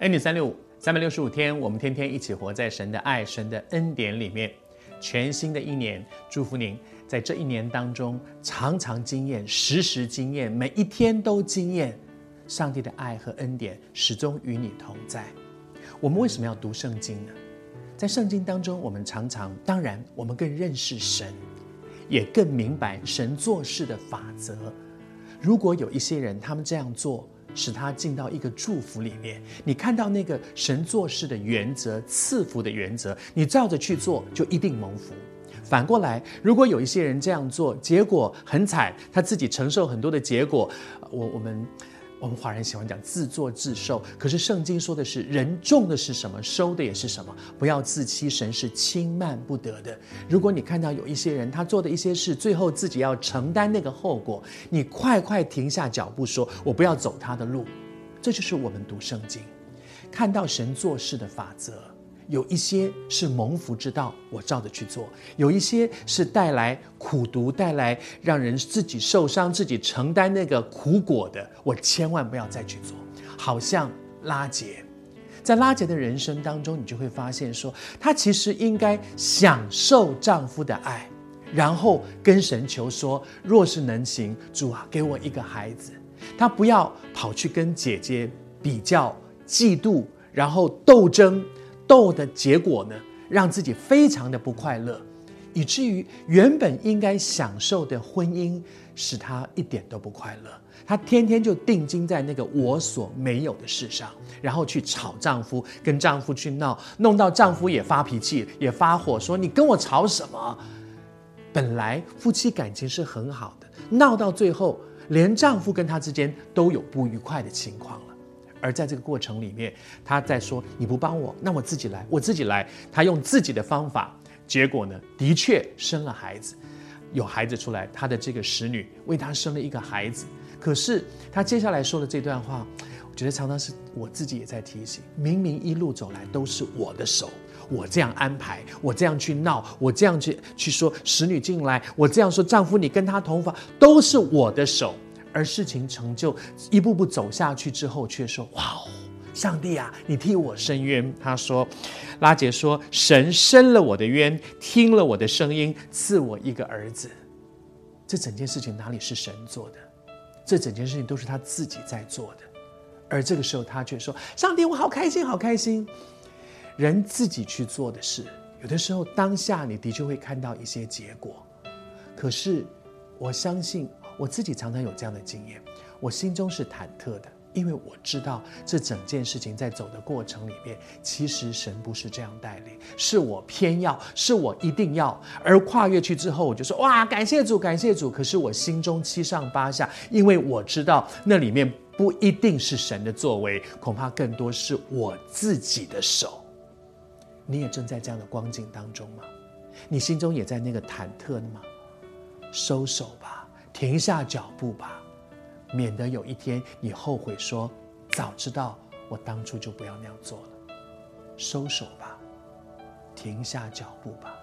恩典三六五，三百六十五天，我们天天一起活在神的爱、神的恩典里面。全新的一年，祝福您在这一年当中常常经验、时时经验、每一天都经验上帝的爱和恩典，始终与你同在。我们为什么要读圣经呢？在圣经当中，我们常常，当然，我们更认识神，也更明白神做事的法则。如果有一些人，他们这样做，使他进到一个祝福里面，你看到那个神做事的原则、赐福的原则，你照着去做，就一定蒙福。反过来，如果有一些人这样做，结果很惨，他自己承受很多的结果，我我们。我们华人喜欢讲自作自受，可是圣经说的是人种的是什么，收的也是什么。不要自欺，神是轻慢不得的。如果你看到有一些人他做的一些事，最后自己要承担那个后果，你快快停下脚步，说：“我不要走他的路。”这就是我们读圣经，看到神做事的法则。有一些是蒙福之道，我照着去做；有一些是带来苦毒、带来让人自己受伤、自己承担那个苦果的，我千万不要再去做。好像拉杰，在拉杰的人生当中，你就会发现说，她其实应该享受丈夫的爱，然后跟神求说：若是能行，主啊，给我一个孩子。她不要跑去跟姐姐比较、嫉妒，然后斗争。斗的结果呢，让自己非常的不快乐，以至于原本应该享受的婚姻，使她一点都不快乐。她天天就定睛在那个我所没有的事上，然后去吵丈夫，跟丈夫去闹，弄到丈夫也发脾气，也发火，说你跟我吵什么？本来夫妻感情是很好的，闹到最后，连丈夫跟她之间都有不愉快的情况了。而在这个过程里面，他在说：“你不帮我，那我自己来，我自己来。”他用自己的方法，结果呢，的确生了孩子，有孩子出来，他的这个使女为他生了一个孩子。可是他接下来说的这段话，我觉得常常是我自己也在提醒：明明一路走来都是我的手，我这样安排，我这样去闹，我这样去去说使女进来，我这样说丈夫你跟他同房，都是我的手。而事情成就，一步步走下去之后，却说：“哇哦，上帝啊，你替我伸冤。”他说：“拉结说，神伸了我的冤，听了我的声音，赐我一个儿子。这整件事情哪里是神做的？这整件事情都是他自己在做的。而这个时候，他却说：‘上帝，我好开心，好开心。’人自己去做的事，有的时候当下你的确会看到一些结果，可是我相信。”我自己常常有这样的经验，我心中是忐忑的，因为我知道这整件事情在走的过程里面，其实神不是这样带领，是我偏要，是我一定要，而跨越去之后，我就说哇，感谢主，感谢主。可是我心中七上八下，因为我知道那里面不一定是神的作为，恐怕更多是我自己的手。你也正在这样的光景当中吗？你心中也在那个忐忑吗？收手吧。停下脚步吧，免得有一天你后悔说：“早知道我当初就不要那样做了。”收手吧，停下脚步吧。